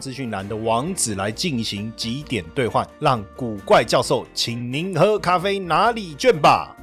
资讯栏的网址来进行几点兑换，让古怪教授请您喝咖啡拿礼券吧。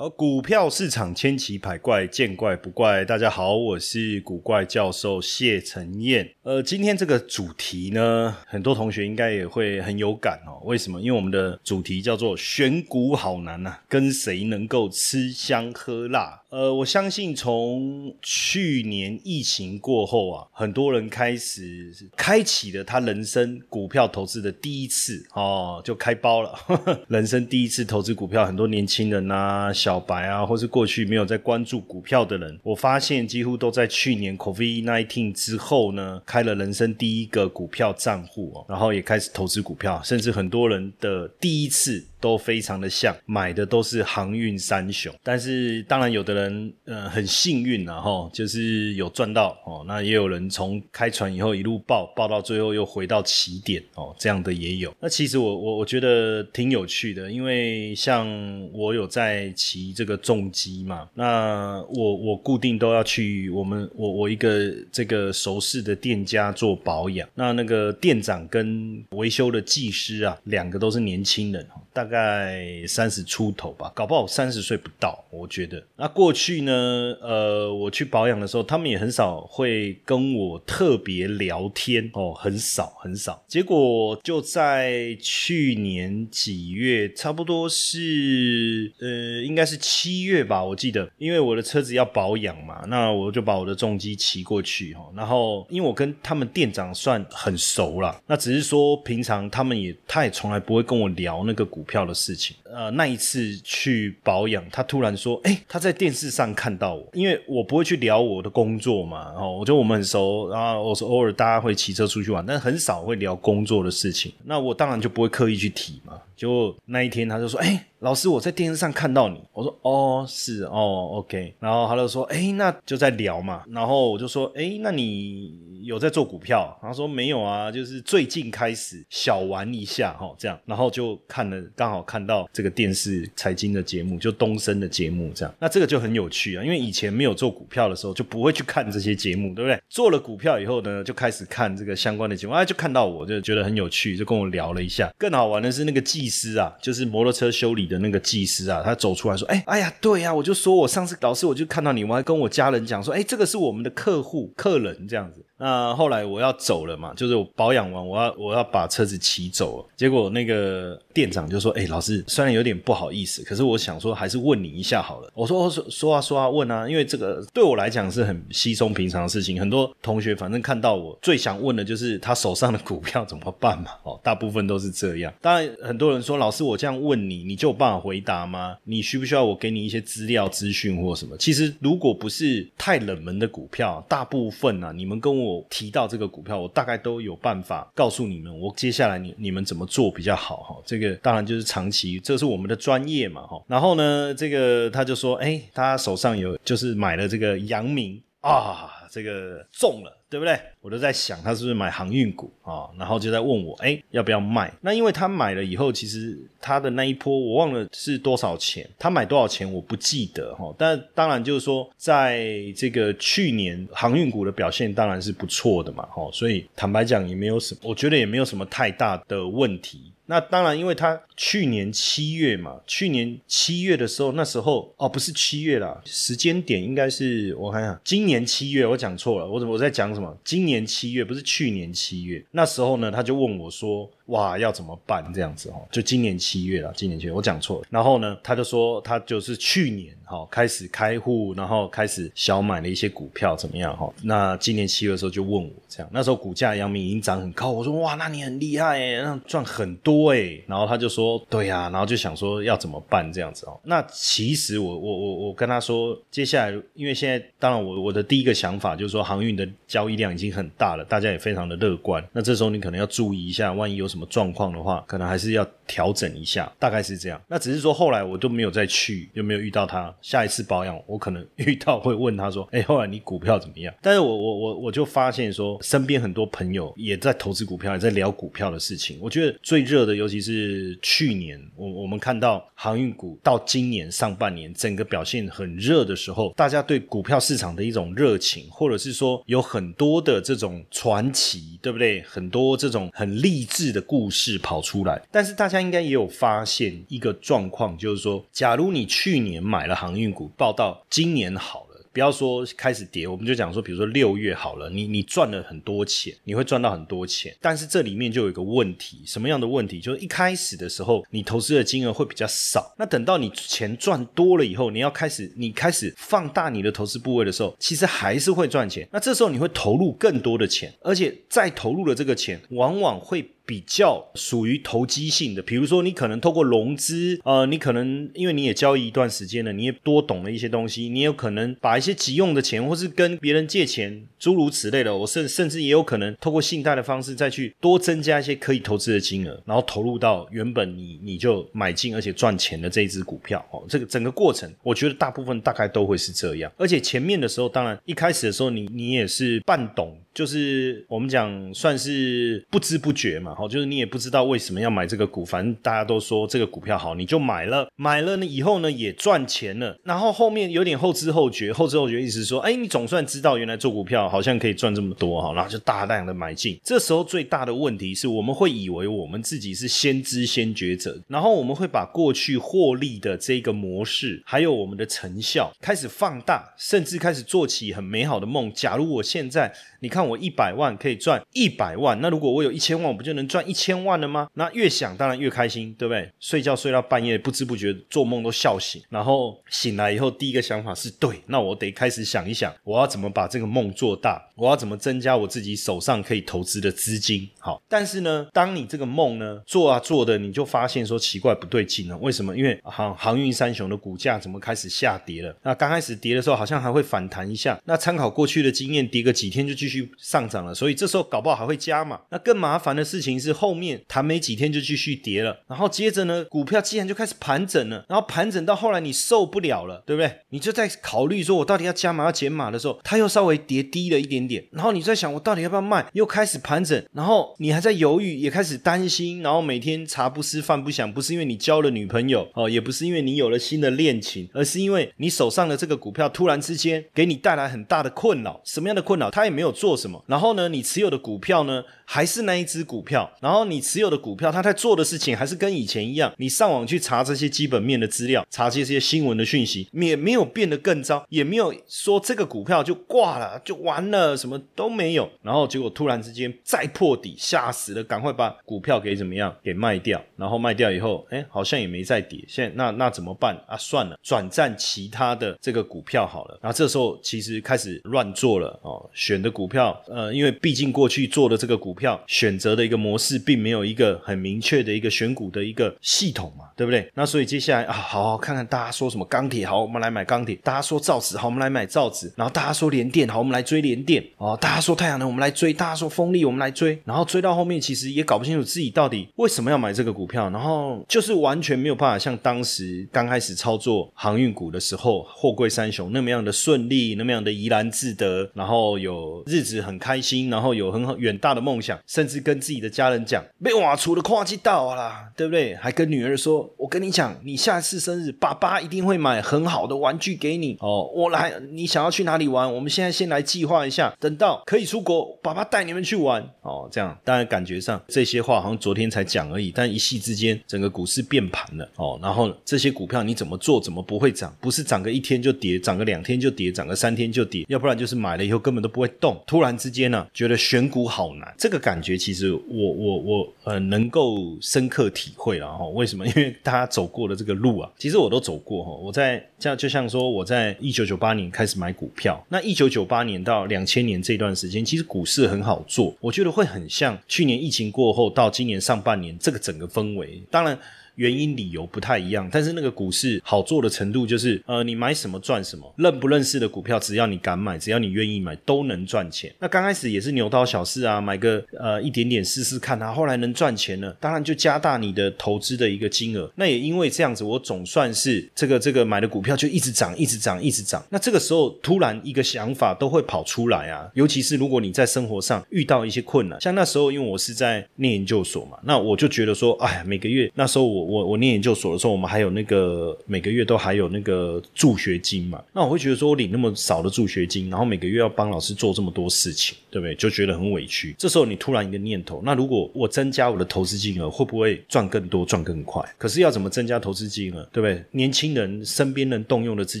而股票市场千奇百怪，见怪不怪。大家好，我是古怪教授谢承彦。呃，今天这个主题呢，很多同学应该也会很有感哦。为什么？因为我们的主题叫做“选股好难呐，跟谁能够吃香喝辣？”呃，我相信从去年疫情过后啊，很多人开始开启了他人生股票投资的第一次哦，就开包了。人生第一次投资股票，很多年轻人啊、小白啊，或是过去没有在关注股票的人，我发现几乎都在去年 COVID nineteen 之后呢，开了人生第一个股票账户哦，然后也开始投资股票，甚至很多人的第一次。都非常的像，买的都是航运三雄，但是当然有的人呃很幸运然后就是有赚到哦，那也有人从开船以后一路爆爆到最后又回到起点哦，这样的也有。那其实我我我觉得挺有趣的，因为像我有在骑这个重机嘛，那我我固定都要去我们我我一个这个熟识的店家做保养，那那个店长跟维修的技师啊，两个都是年轻人大概三十出头吧，搞不好三十岁不到，我觉得。那过去呢，呃，我去保养的时候，他们也很少会跟我特别聊天哦，很少很少。结果就在去年几月，差不多是呃，应该是七月吧，我记得，因为我的车子要保养嘛，那我就把我的重机骑过去哈。然后因为我跟他们店长算很熟了，那只是说平常他们也他也从来不会跟我聊那个股。票的事情，呃，那一次去保养，他突然说，哎，他在电视上看到我，因为我不会去聊我的工作嘛，然后我觉得我们很熟，然后我说偶尔大家会骑车出去玩，但很少会聊工作的事情，那我当然就不会刻意去提嘛。就那一天，他就说，哎。老师，我在电视上看到你，我说哦是哦，OK，然后他就说，哎，那就在聊嘛，然后我就说，哎，那你有在做股票？他说没有啊，就是最近开始小玩一下哈，这样，然后就看了，刚好看到这个电视财经的节目，就东升的节目这样，那这个就很有趣啊，因为以前没有做股票的时候就不会去看这些节目，对不对？做了股票以后呢，就开始看这个相关的节目，哎，就看到我就觉得很有趣，就跟我聊了一下。更好玩的是那个技师啊，就是摩托车修理。的那个技师啊，他走出来说：“哎，哎呀，对呀，我就说我上次老师我就看到你，我还跟我家人讲说，哎，这个是我们的客户客人这样子。”那后来我要走了嘛，就是我保养完，我要我要把车子骑走了。结果那个店长就说：“哎，老师，虽然有点不好意思，可是我想说还是问你一下好了。”我说：“说说啊说啊问啊，因为这个对我来讲是很稀松平常的事情。很多同学反正看到我最想问的就是他手上的股票怎么办嘛。哦，大部分都是这样。当然很多人说老师，我这样问你，你就有办法回答吗？你需不需要我给你一些资料资讯或什么？其实如果不是太冷门的股票，大部分啊，你们跟我。我提到这个股票，我大概都有办法告诉你们，我接下来你你们怎么做比较好哈。这个当然就是长期，这是我们的专业嘛哈。然后呢，这个他就说，哎，他手上有就是买了这个阳明啊，这个中了。对不对？我都在想他是不是买航运股啊，然后就在问我，哎，要不要卖？那因为他买了以后，其实他的那一波我忘了是多少钱，他买多少钱我不记得哈。但当然就是说，在这个去年航运股的表现当然是不错的嘛，哈。所以坦白讲也没有什么，我觉得也没有什么太大的问题。那当然，因为他去年七月嘛，去年七月的时候，那时候哦，不是七月啦，时间点应该是我看看，今年七月，我讲错了，我怎么我在讲什么？今年七月不是去年七月，那时候呢，他就问我说。哇，要怎么办？这样子哦，就今年七月了，今年七月我讲错了。然后呢，他就说他就是去年哈开始开户，然后开始小买了一些股票，怎么样哈？那今年七月的时候就问我这样，那时候股价阳明已经涨很高，我说哇，那你很厉害哎，那赚很多哎。然后他就说对呀，然后就想说要怎么办这样子哦。那其实我我我我跟他说，接下来因为现在当然我我的第一个想法就是说航运的交易量已经很大了，大家也非常的乐观。那这时候你可能要注意一下，万一有什么。什么状况的话，可能还是要调整一下，大概是这样。那只是说后来我都没有再去，有没有遇到他？下一次保养，我可能遇到会问他说：“哎，后来你股票怎么样？”但是我我我我就发现说，身边很多朋友也在投资股票，也在聊股票的事情。我觉得最热的，尤其是去年，我我们看到航运股到今年上半年整个表现很热的时候，大家对股票市场的一种热情，或者是说有很多的这种传奇，对不对？很多这种很励志的。故事跑出来，但是大家应该也有发现一个状况，就是说，假如你去年买了航运股，报到今年好了。不要说开始跌，我们就讲说，比如说六月好了，你你赚了很多钱，你会赚到很多钱，但是这里面就有一个问题，什么样的问题？就是一开始的时候，你投资的金额会比较少，那等到你钱赚多了以后，你要开始你开始放大你的投资部位的时候，其实还是会赚钱。那这时候你会投入更多的钱，而且再投入的这个钱，往往会。比较属于投机性的，比如说你可能透过融资，呃，你可能因为你也交易一段时间了，你也多懂了一些东西，你有可能把一些急用的钱，或是跟别人借钱，诸如此类的，我甚甚至也有可能透过信贷的方式再去多增加一些可以投资的金额，然后投入到原本你你就买进而且赚钱的这一只股票哦，这个整个过程，我觉得大部分大概都会是这样，而且前面的时候，当然一开始的时候，你你也是半懂。就是我们讲算是不知不觉嘛，好，就是你也不知道为什么要买这个股，反正大家都说这个股票好，你就买了，买了呢以后呢也赚钱了，然后后面有点后知后觉，后知后觉意思说，哎，你总算知道原来做股票好像可以赚这么多哈，然后就大量的买进。这时候最大的问题是我们会以为我们自己是先知先觉者，然后我们会把过去获利的这个模式，还有我们的成效开始放大，甚至开始做起很美好的梦。假如我现在你看。我一百万可以赚一百万，那如果我有一千万，我不就能赚一千万了吗？那越想当然越开心，对不对？睡觉睡到半夜，不知不觉做梦都笑醒，然后醒来以后第一个想法是对，那我得开始想一想，我要怎么把这个梦做大，我要怎么增加我自己手上可以投资的资金。好，但是呢，当你这个梦呢做啊做的，你就发现说奇怪不对劲了，为什么？因为航航运三雄的股价怎么开始下跌了？那刚开始跌的时候好像还会反弹一下，那参考过去的经验，跌个几天就继续。上涨了，所以这时候搞不好还会加嘛。那更麻烦的事情是后面弹没几天就继续跌了，然后接着呢，股票既然就开始盘整了，然后盘整到后来你受不了了，对不对？你就在考虑说我到底要加码要减码的时候，它又稍微跌低了一点点，然后你在想我到底要不要卖，又开始盘整，然后你还在犹豫，也开始担心，然后每天茶不思饭不想，不是因为你交了女朋友哦，也不是因为你有了新的恋情，而是因为你手上的这个股票突然之间给你带来很大的困扰。什么样的困扰？他也没有做什么。然后呢，你持有的股票呢？还是那一只股票，然后你持有的股票，它在做的事情还是跟以前一样。你上网去查这些基本面的资料，查这些新闻的讯息，也没有变得更糟，也没有说这个股票就挂了就完了，什么都没有。然后结果突然之间再破底，吓死了，赶快把股票给怎么样给卖掉。然后卖掉以后，哎，好像也没再跌。现在那那怎么办啊？算了，转战其他的这个股票好了。然后这时候其实开始乱做了哦，选的股票，呃，因为毕竟过去做的这个股票。票选择的一个模式，并没有一个很明确的一个选股的一个系统嘛，对不对？那所以接下来啊，好好看看大家说什么钢铁好，我们来买钢铁；大家说造纸好，我们来买造纸；然后大家说联电好，我们来追联电哦；大家说太阳能，我们来追；大家说风力，我们来追。然后追到后面，其实也搞不清楚自己到底为什么要买这个股票，然后就是完全没有办法像当时刚开始操作航运股的时候，货柜三雄那么样的顺利，那么样的怡然自得，然后有日子很开心，然后有很好远大的梦想。想，甚至跟自己的家人讲，被挖出的跨季到啦，对不对？还跟女儿说，我跟你讲，你下次生日，爸爸一定会买很好的玩具给你哦。我来，你想要去哪里玩？我们现在先来计划一下，等到可以出国，爸爸带你们去玩哦。这样，当然感觉上这些话好像昨天才讲而已，但一夕之间，整个股市变盘了哦。然后这些股票你怎么做，怎么不会涨？不是涨个一天就跌，涨个两天就跌，涨个三天就跌，要不然就是买了以后根本都不会动。突然之间呢，觉得选股好难，这个感觉其实我我我呃能够深刻体会了哈。为什么？因为大家走过的这个路啊，其实我都走过哈。我在像就像说我在一九九八年开始买股票，那一九九八年到两千年这段时间，其实股市很好做，我觉得会很像去年疫情过后到今年上半年这个整个氛围。当然。原因理由不太一样，但是那个股市好做的程度就是，呃，你买什么赚什么，认不认识的股票，只要你敢买，只要你愿意买，都能赚钱。那刚开始也是牛刀小试啊，买个呃一点点试试看啊，后来能赚钱了，当然就加大你的投资的一个金额。那也因为这样子，我总算是这个这个买的股票就一直涨，一直涨，一直涨。那这个时候突然一个想法都会跑出来啊，尤其是如果你在生活上遇到一些困难，像那时候因为我是在念研究所嘛，那我就觉得说，哎呀，每个月那时候我。我我念研究所的时候，我们还有那个每个月都还有那个助学金嘛。那我会觉得说，我领那么少的助学金，然后每个月要帮老师做这么多事情，对不对？就觉得很委屈。这时候你突然一个念头，那如果我增加我的投资金额，会不会赚更多、赚更快？可是要怎么增加投资金额，对不对？年轻人身边能动用的资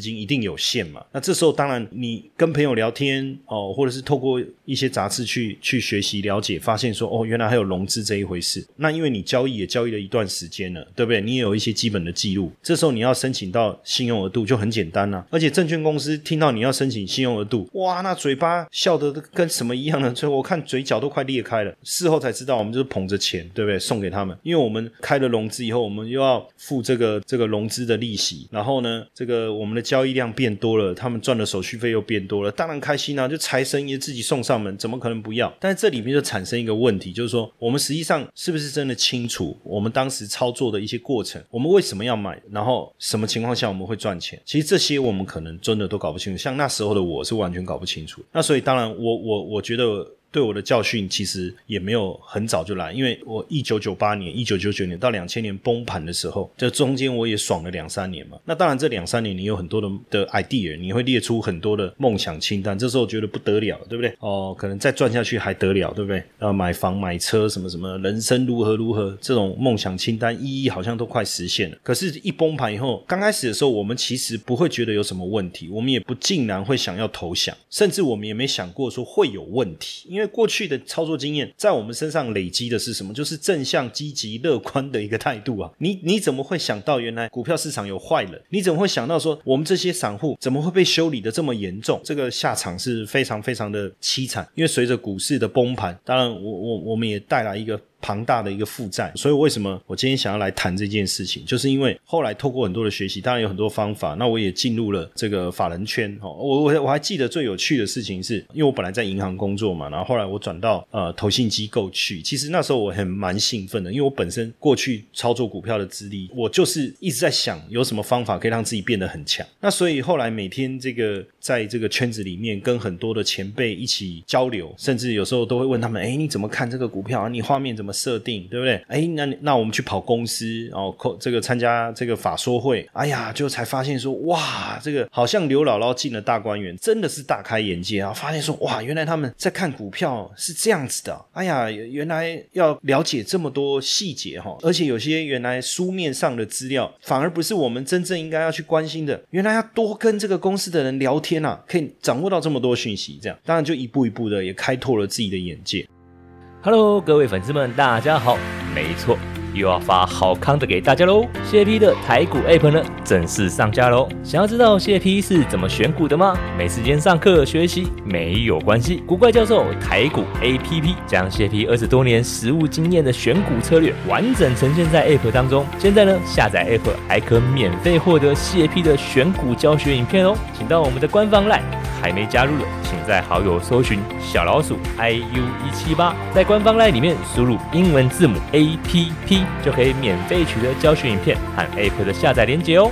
金一定有限嘛。那这时候当然你跟朋友聊天哦，或者是透过一些杂志去去学习了解，发现说哦，原来还有融资这一回事。那因为你交易也交易了一段时间了。对不对？你也有一些基本的记录，这时候你要申请到信用额度就很简单了。而且证券公司听到你要申请信用额度，哇，那嘴巴笑得跟什么一样的？所以我看嘴角都快裂开了。事后才知道，我们就是捧着钱，对不对？送给他们，因为我们开了融资以后，我们又要付这个这个融资的利息，然后呢，这个我们的交易量变多了，他们赚的手续费又变多了，当然开心啊！就财神爷自己送上门，怎么可能不要？但是这里面就产生一个问题，就是说我们实际上是不是真的清楚我们当时操作的？一些过程，我们为什么要买？然后什么情况下我们会赚钱？其实这些我们可能真的都搞不清楚。像那时候的我是完全搞不清楚。那所以当然，我我我觉得。对我的教训其实也没有很早就来，因为我一九九八年、一九九九年到两千年崩盘的时候，这中间我也爽了两三年嘛。那当然，这两三年你有很多的的 idea，你会列出很多的梦想清单，这时候觉得不得了，对不对？哦，可能再赚下去还得了，对不对？呃，买房、买车什么什么，人生如何如何，这种梦想清单一一好像都快实现了。可是，一崩盘以后，刚开始的时候，我们其实不会觉得有什么问题，我们也不竟然会想要投降，甚至我们也没想过说会有问题，因为。过去的操作经验在我们身上累积的是什么？就是正向、积极、乐观的一个态度啊！你你怎么会想到原来股票市场有坏人？你怎么会想到说我们这些散户怎么会被修理的这么严重？这个下场是非常非常的凄惨，因为随着股市的崩盘，当然我我我们也带来一个。庞大的一个负债，所以为什么我今天想要来谈这件事情，就是因为后来透过很多的学习，当然有很多方法，那我也进入了这个法人圈哦。我我我还记得最有趣的事情是，因为我本来在银行工作嘛，然后后来我转到呃投信机构去。其实那时候我很蛮兴奋的，因为我本身过去操作股票的资历，我就是一直在想有什么方法可以让自己变得很强。那所以后来每天这个在这个圈子里面跟很多的前辈一起交流，甚至有时候都会问他们：哎，你怎么看这个股票啊？你画面怎么？设定对不对？哎，那那我们去跑公司，然后这个参加这个法说会，哎呀，就才发现说，哇，这个好像刘姥姥进了大观园，真的是大开眼界啊！发现说，哇，原来他们在看股票是这样子的，哎呀，原来要了解这么多细节哈，而且有些原来书面上的资料，反而不是我们真正应该要去关心的，原来要多跟这个公司的人聊天啊，可以掌握到这么多讯息，这样当然就一步一步的也开拓了自己的眼界。Hello，各位粉丝们，大家好。没错，又要发好康的给大家喽。谢 P 的台股 App 呢，正式上架喽。想要知道谢 P 是怎么选股的吗？没时间上课学习没有关系，古怪教授台股 APP 将谢 P 二十多年实务经验的选股策略完整呈现在 App 当中。现在呢，下载 App 还可免费获得谢 P 的选股教学影片哦。请到我们的官方 LINE，还没加入的，请在好友搜寻小老鼠 iu 一七八，在官方 LINE 里面输入英文字母 APP，就可以免费取得教学影片和 App 的下载链接哦。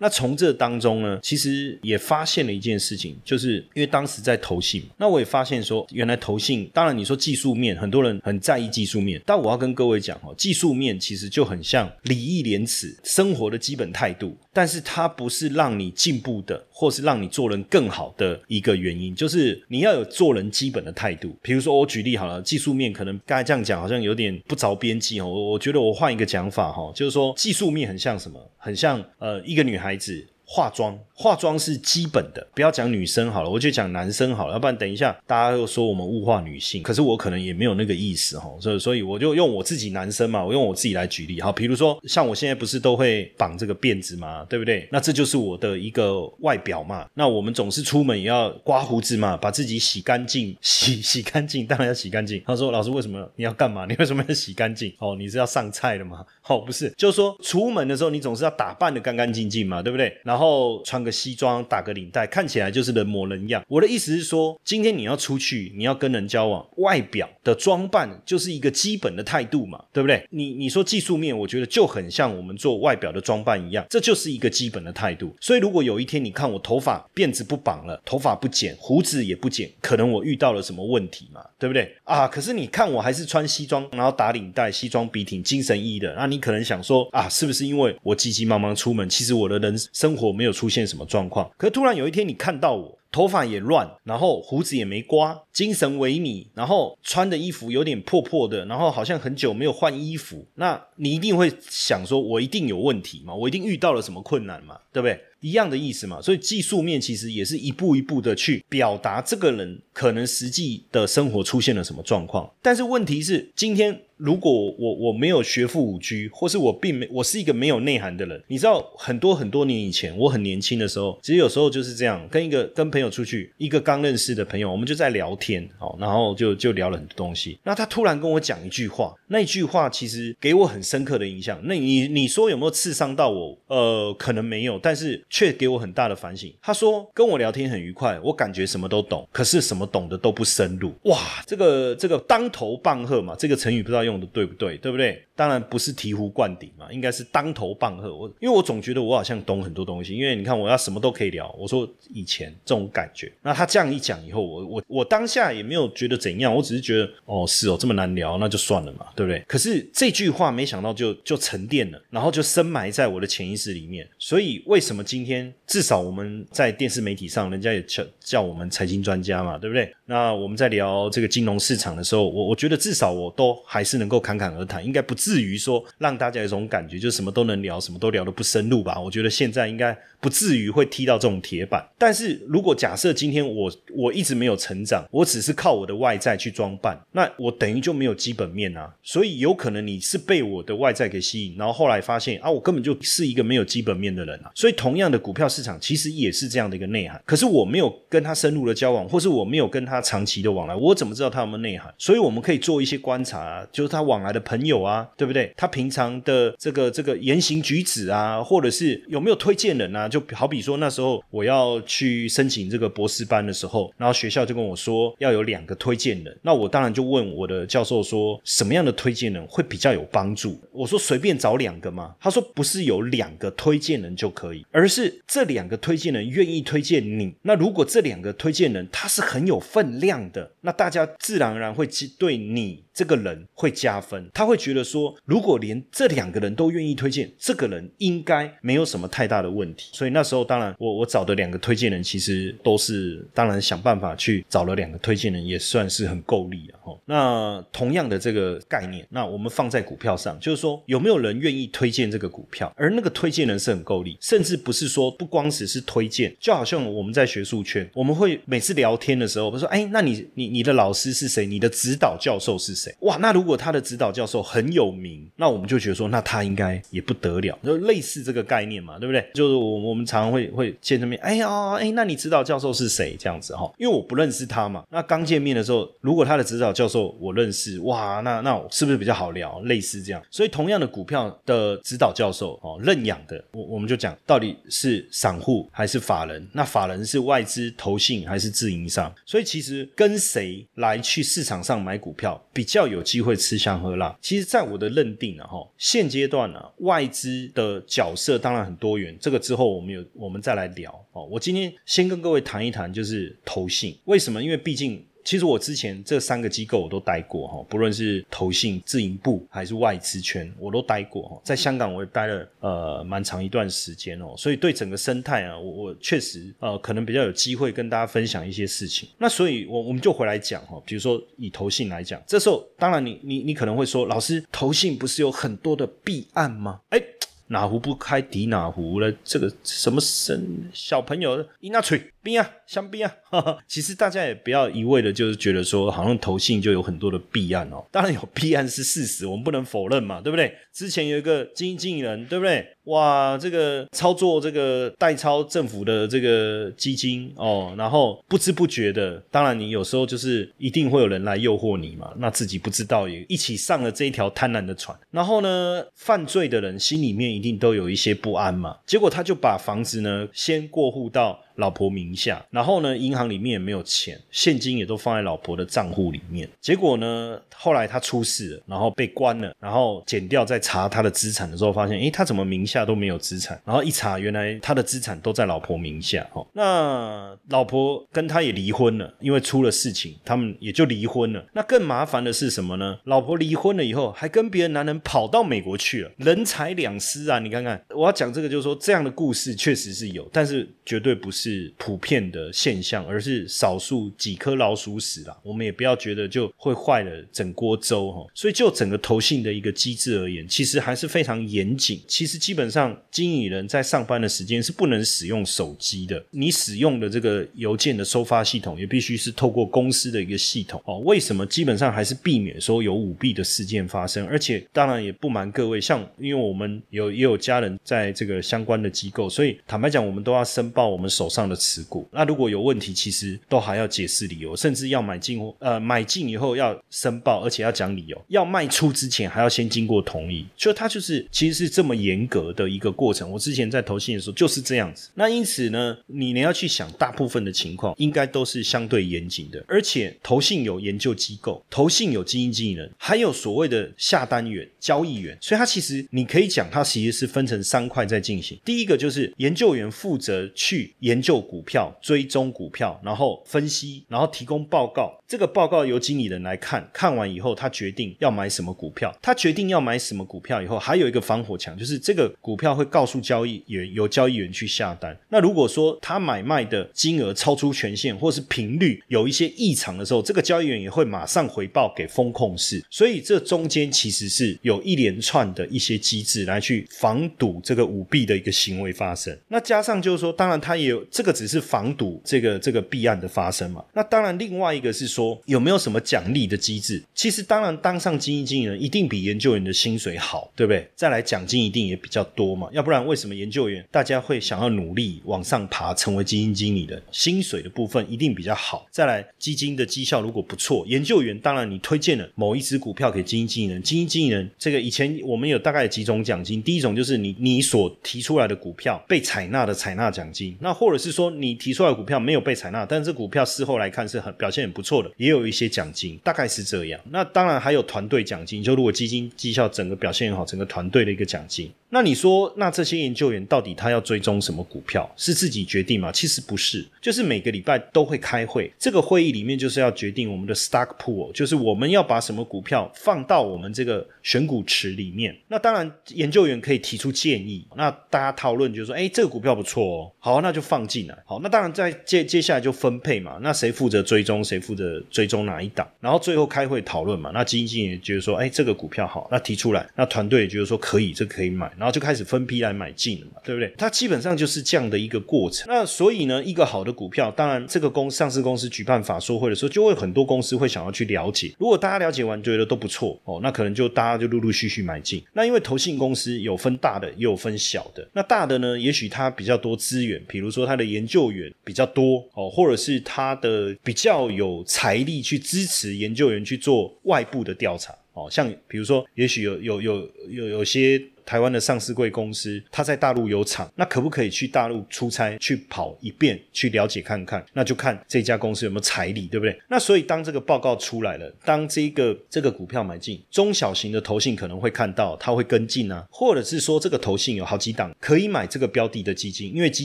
那从这当中呢，其实也发现了一件事情，就是因为当时在投信，那我也发现说，原来投信，当然你说技术面，很多人很在意技术面，但我要跟各位讲哦，技术面其实就很像礼义廉耻生活的基本态度，但是它不是让你进步的，或是让你做人更好的一个原因，就是你要有做人基本的态度。比如说我举例好了，技术面可能刚才这样讲好像有点不着边际哦，我我觉得我换一个讲法哈，就是说技术面很像什么，很像呃一个女孩子。化妆，化妆是基本的，不要讲女生好了，我就讲男生好了，要不然等一下大家又说我们物化女性，可是我可能也没有那个意思哈，所以所以我就用我自己男生嘛，我用我自己来举例哈，比如说像我现在不是都会绑这个辫子嘛，对不对？那这就是我的一个外表嘛，那我们总是出门也要刮胡子嘛，把自己洗干净，洗洗干净，当然要洗干净。他说老师为什么你要干嘛？你为什么要洗干净？哦，你是要上菜的吗？哦，不是，就是说出门的时候你总是要打扮的干干净净嘛，对不对？然后穿个西装，打个领带，看起来就是人模人样。我的意思是说，今天你要出去，你要跟人交往，外表的装扮就是一个基本的态度嘛，对不对？你你说技术面，我觉得就很像我们做外表的装扮一样，这就是一个基本的态度。所以如果有一天你看我头发辫子不绑了，头发不剪，胡子也不剪，可能我遇到了什么问题嘛，对不对？啊，可是你看我还是穿西装，然后打领带，西装笔挺，精神奕奕的，那你可能想说啊，是不是因为我急急忙忙出门，其实我的人生活没有出现什么什么状况？可突然有一天你看到我。头发也乱，然后胡子也没刮，精神萎靡，然后穿的衣服有点破破的，然后好像很久没有换衣服，那你一定会想说，我一定有问题嘛？我一定遇到了什么困难嘛？对不对？一样的意思嘛。所以技术面其实也是一步一步的去表达这个人可能实际的生活出现了什么状况。但是问题是，今天如果我我没有学富五车，或是我并没我是一个没有内涵的人，你知道很多很多年以前，我很年轻的时候，其实有时候就是这样，跟一个跟朋友出去，一个刚认识的朋友，我们就在聊天，好，然后就就聊了很多东西。那他突然跟我讲一句话，那一句话其实给我很深刻的印象。那你你说有没有刺伤到我？呃，可能没有，但是却给我很大的反省。他说跟我聊天很愉快，我感觉什么都懂，可是什么懂的都不深入。哇，这个这个当头棒喝嘛，这个成语不知道用的对不对，对不对？当然不是醍醐灌顶嘛，应该是当头棒喝。我因为我总觉得我好像懂很多东西，因为你看我要什么都可以聊。我说以前这种感觉，那他这样一讲以后，我我我当下也没有觉得怎样，我只是觉得哦是哦这么难聊，那就算了嘛，对不对？可是这句话没想到就就沉淀了，然后就深埋在我的潜意识里面。所以为什么今天至少我们在电视媒体上，人家也叫叫我们财经专家嘛，对不对？那我们在聊这个金融市场的时候，我我觉得至少我都还是能够侃侃而谈，应该不至于说让大家有种感觉，就什么都能聊，什么都聊得不深入吧？我觉得现在应该不至于会踢到这种铁板。但是如果假设今天我我一直没有成长，我只是靠我的外在去装扮，那我等于就没有基本面啊。所以有可能你是被我的外在给吸引，然后后来发现啊，我根本就是一个没有基本面的人啊。所以同样的股票市场其实也是这样的一个内涵，可是我没有跟他深入的交往，或是我没有跟他。长期的往来，我怎么知道他有没有内涵？所以我们可以做一些观察，就他往来的朋友啊，对不对？他平常的这个这个言行举止啊，或者是有没有推荐人啊？就好比说那时候我要去申请这个博士班的时候，然后学校就跟我说要有两个推荐人，那我当然就问我的教授说什么样的推荐人会比较有帮助？我说随便找两个嘛？他说不是有两个推荐人就可以，而是这两个推荐人愿意推荐你。那如果这两个推荐人他是很有分。量的，那大家自然而然会对你。这个人会加分，他会觉得说，如果连这两个人都愿意推荐，这个人应该没有什么太大的问题。所以那时候，当然我我找的两个推荐人，其实都是当然想办法去找了两个推荐人，也算是很够力啊哈。那同样的这个概念，那我们放在股票上，就是说有没有人愿意推荐这个股票，而那个推荐人是很够力，甚至不是说不光只是推荐，就好像我们在学术圈，我们会每次聊天的时候，我说，哎，那你你你的老师是谁？你的指导教授是谁？哇，那如果他的指导教授很有名，那我们就觉得说，那他应该也不得了，就类似这个概念嘛，对不对？就是我我们常常会会见面，哎呀，哎，那你指导教授是谁？这样子哈，因为我不认识他嘛。那刚见面的时候，如果他的指导教授我认识，哇，那那是不是比较好聊？类似这样。所以同样的股票的指导教授哦，认养的，我我们就讲到底是散户还是法人？那法人是外资投信还是自营商？所以其实跟谁来去市场上买股票比较有机。会吃香喝辣。其实，在我的认定啊，哈，现阶段呢，外资的角色当然很多元，这个之后我们有我们再来聊哦。我今天先跟各位谈一谈，就是投信为什么？因为毕竟。其实我之前这三个机构我都待过哈，不论是投信、自营部还是外资圈，我都待过哈。在香港我也待了呃蛮长一段时间哦，所以对整个生态啊，我我确实呃可能比较有机会跟大家分享一些事情。那所以，我我们就回来讲哈，比如说以投信来讲，这时候当然你你你可能会说，老师投信不是有很多的弊案吗？哎。哪壶不开提哪壶了？这个什么生小朋友，一拿锤冰啊，香槟啊！其实大家也不要一味的，就是觉得说，好像投信就有很多的弊案哦。当然有弊案是事实，我们不能否认嘛，对不对？之前有一个基金经理人，对不对？哇，这个操作这个代操政府的这个基金哦，然后不知不觉的，当然你有时候就是一定会有人来诱惑你嘛，那自己不知道也一起上了这一条贪婪的船。然后呢，犯罪的人心里面一定都有一些不安嘛，结果他就把房子呢先过户到。老婆名下，然后呢，银行里面也没有钱，现金也都放在老婆的账户里面。结果呢，后来他出事了，然后被关了，然后检调在查他的资产的时候，发现，诶，他怎么名下都没有资产？然后一查，原来他的资产都在老婆名下。哦，那老婆跟他也离婚了，因为出了事情，他们也就离婚了。那更麻烦的是什么呢？老婆离婚了以后，还跟别的男人跑到美国去了，人财两失啊！你看看，我要讲这个，就是说这样的故事确实是有，但是绝对不是。是普遍的现象，而是少数几颗老鼠屎啦。我们也不要觉得就会坏了整锅粥哈。所以就整个投信的一个机制而言，其实还是非常严谨。其实基本上经理人在上班的时间是不能使用手机的。你使用的这个邮件的收发系统也必须是透过公司的一个系统哦。为什么？基本上还是避免说有舞弊的事件发生。而且当然也不瞒各位，像因为我们有也有家人在这个相关的机构，所以坦白讲，我们都要申报我们手上。上的持股，那如果有问题，其实都还要解释理由，甚至要买进呃买进以后要申报，而且要讲理由，要卖出之前还要先经过同意，所以它就是其实是这么严格的一个过程。我之前在投信的时候就是这样子。那因此呢，你你要去想，大部分的情况应该都是相对严谨的，而且投信有研究机构，投信有基金经理人，还有所谓的下单员、交易员，所以它其实你可以讲，它其实是分成三块在进行。第一个就是研究员负责去研究。股票追踪股票，然后分析，然后提供报告。这个报告由经理人来看，看完以后他决定要买什么股票。他决定要买什么股票以后，还有一个防火墙，就是这个股票会告诉交易员，由交易员去下单。那如果说他买卖的金额超出权限，或是频率有一些异常的时候，这个交易员也会马上回报给风控室。所以这中间其实是有一连串的一些机制来去防堵这个舞弊的一个行为发生。那加上就是说，当然他也有。这个只是防堵这个这个弊案的发生嘛？那当然，另外一个是说有没有什么奖励的机制？其实当然，当上基金经理人一定比研究员的薪水好，对不对？再来奖金一定也比较多嘛？要不然为什么研究员大家会想要努力往上爬，成为基金经理的？薪水的部分一定比较好。再来，基金的绩效如果不错，研究员当然你推荐了某一只股票给基金经理人，基金经理人这个以前我们有大概几种奖金，第一种就是你你所提出来的股票被采纳的采纳奖金，那或者是。说你提出来的股票没有被采纳，但是股票事后来看是很表现很不错的，也有一些奖金，大概是这样。那当然还有团队奖金，就如果基金绩效整个表现很好，整个团队的一个奖金。那你说，那这些研究员到底他要追踪什么股票，是自己决定吗？其实不是，就是每个礼拜都会开会，这个会议里面就是要决定我们的 stock pool，就是我们要把什么股票放到我们这个选股池里面。那当然，研究员可以提出建议，那大家讨论就是说，哎，这个股票不错哦，好，那就放进来。好，那当然在接接下来就分配嘛，那谁负责追踪，谁负责追踪哪一档，然后最后开会讨论嘛。那基金经理觉得说，哎，这个股票好，那提出来，那团队也觉得说可以，这可以买。然后就开始分批来买进了嘛，对不对？它基本上就是这样的一个过程。那所以呢，一个好的股票，当然这个公上市公司举办法说会的时候，就会很多公司会想要去了解。如果大家了解完觉得都不错哦，那可能就大家就陆陆续续买进。那因为投信公司有分大的，也有分小的。那大的呢，也许它比较多资源，比如说它的研究员比较多哦，或者是它的比较有财力去支持研究员去做外部的调查哦。像比如说，也许有有有有有些。台湾的上市贵公司，它在大陆有厂，那可不可以去大陆出差去跑一遍，去了解看看？那就看这家公司有没有财力，对不对？那所以当这个报告出来了，当这个这个股票买进，中小型的投信可能会看到，它会跟进啊，或者是说这个投信有好几档可以买这个标的的基金，因为基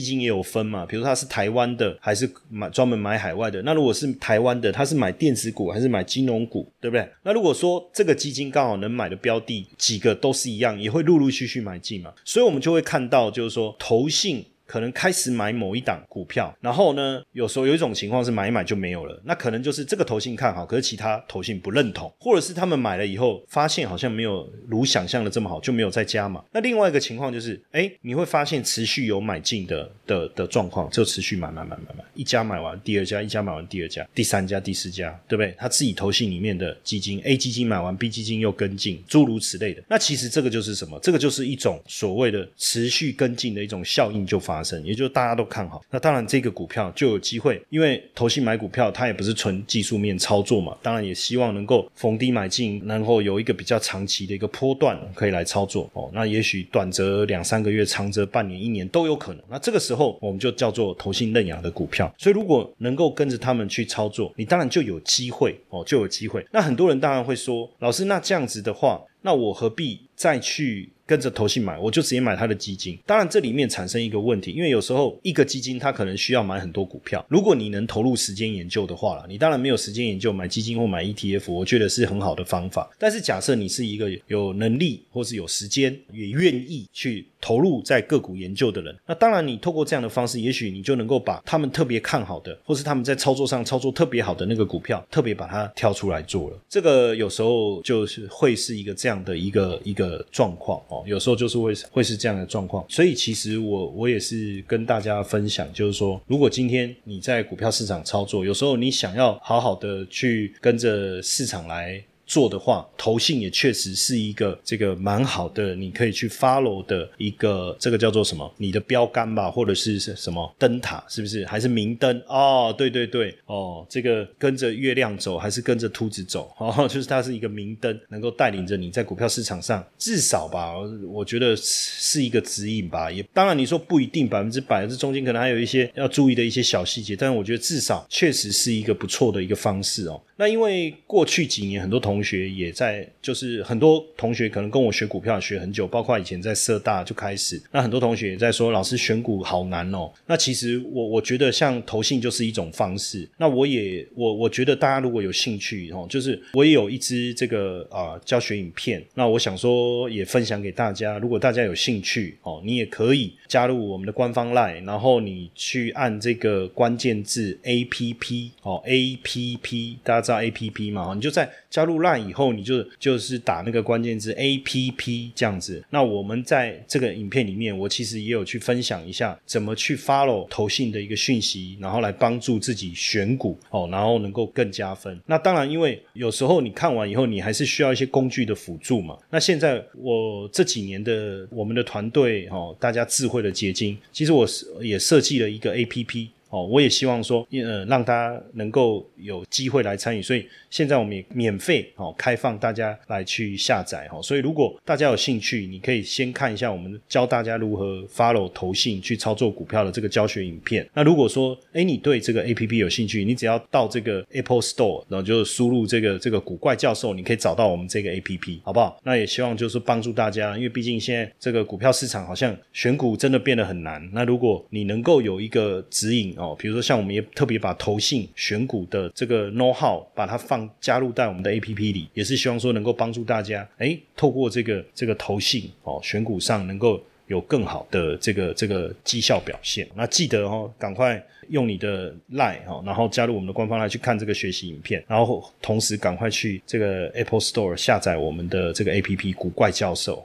金也有分嘛，比如它是台湾的还是买专门买海外的。那如果是台湾的，它是买电子股还是买金融股，对不对？那如果说这个基金刚好能买的标的几个都是一样，也会陆陆续续买进嘛，所以我们就会看到，就是说投信。可能开始买某一档股票，然后呢，有时候有一种情况是买一买就没有了，那可能就是这个投信看好，可是其他投信不认同，或者是他们买了以后发现好像没有如想象的这么好，就没有再加嘛。那另外一个情况就是，哎，你会发现持续有买进的的的状况，就持续买买买买买，一家买完第二家，一家买完第二家，第三家、第四家，对不对？他自己投信里面的基金，A 基金买完，B 基金又跟进，诸如此类的。那其实这个就是什么？这个就是一种所谓的持续跟进的一种效应就发发生，也就是大家都看好。那当然这个股票就有机会，因为投信买股票，它也不是纯技术面操作嘛，当然也希望能够逢低买进，然后有一个比较长期的一个波段可以来操作哦。那也许短则两三个月，长则半年、一年都有可能。那这个时候我们就叫做投信认养的股票。所以如果能够跟着他们去操作，你当然就有机会哦，就有机会。那很多人当然会说，老师，那这样子的话，那我何必再去？跟着投信买，我就直接买他的基金。当然，这里面产生一个问题，因为有时候一个基金它可能需要买很多股票。如果你能投入时间研究的话了，你当然没有时间研究买基金或买 ETF，我觉得是很好的方法。但是假设你是一个有能力或是有时间也愿意去投入在个股研究的人，那当然你透过这样的方式，也许你就能够把他们特别看好的，或是他们在操作上操作特别好的那个股票，特别把它挑出来做了。这个有时候就是会是一个这样的一个一个状况。有时候就是会会是这样的状况，所以其实我我也是跟大家分享，就是说，如果今天你在股票市场操作，有时候你想要好好的去跟着市场来。做的话，投信也确实是一个这个蛮好的，你可以去 follow 的一个这个叫做什么？你的标杆吧，或者是什么灯塔，是不是？还是明灯？哦，对对对，哦，这个跟着月亮走，还是跟着秃子走？哦，就是它是一个明灯，能够带领着你在股票市场上，至少吧，我觉得是一个指引吧。也当然你说不一定百分之百，这中间可能还有一些要注意的一些小细节，但是我觉得至少确实是一个不错的一个方式哦。那因为过去几年很多同同学也在，就是很多同学可能跟我学股票学很久，包括以前在社大就开始。那很多同学也在说，老师选股好难哦。那其实我我觉得像投信就是一种方式。那我也我我觉得大家如果有兴趣哦，就是我也有一支这个啊教学影片，那我想说也分享给大家。如果大家有兴趣哦，你也可以加入我们的官方 LINE，然后你去按这个关键字 A P P 哦 A P P 大家。知道 A P P 嘛？你就在加入乱以后，你就就是打那个关键字 A P P 这样子。那我们在这个影片里面，我其实也有去分享一下怎么去 follow 投信的一个讯息，然后来帮助自己选股哦，然后能够更加分。那当然，因为有时候你看完以后，你还是需要一些工具的辅助嘛。那现在我这几年的我们的团队哦，大家智慧的结晶，其实我也设计了一个 A P P。哦，我也希望说，呃，让大家能够有机会来参与，所以现在我们也免费哦，开放大家来去下载哈。所以如果大家有兴趣，你可以先看一下我们教大家如何 follow 投信去操作股票的这个教学影片。那如果说，哎，你对这个 A P P 有兴趣，你只要到这个 Apple Store，然后就输入这个这个古怪教授，你可以找到我们这个 A P P，好不好？那也希望就是帮助大家，因为毕竟现在这个股票市场好像选股真的变得很难。那如果你能够有一个指引。哦，哦比如说像我们也特别把投信选股的这个 know how 把它放加入在我们的 A P P 里，也是希望说能够帮助大家，哎，透过这个这个投信哦选股上能够有更好的这个这个绩效表现。那记得哦，赶快用你的 line 哦，然后加入我们的官方来去看这个学习影片，然后同时赶快去这个 Apple Store 下载我们的这个 A P P 古怪教授。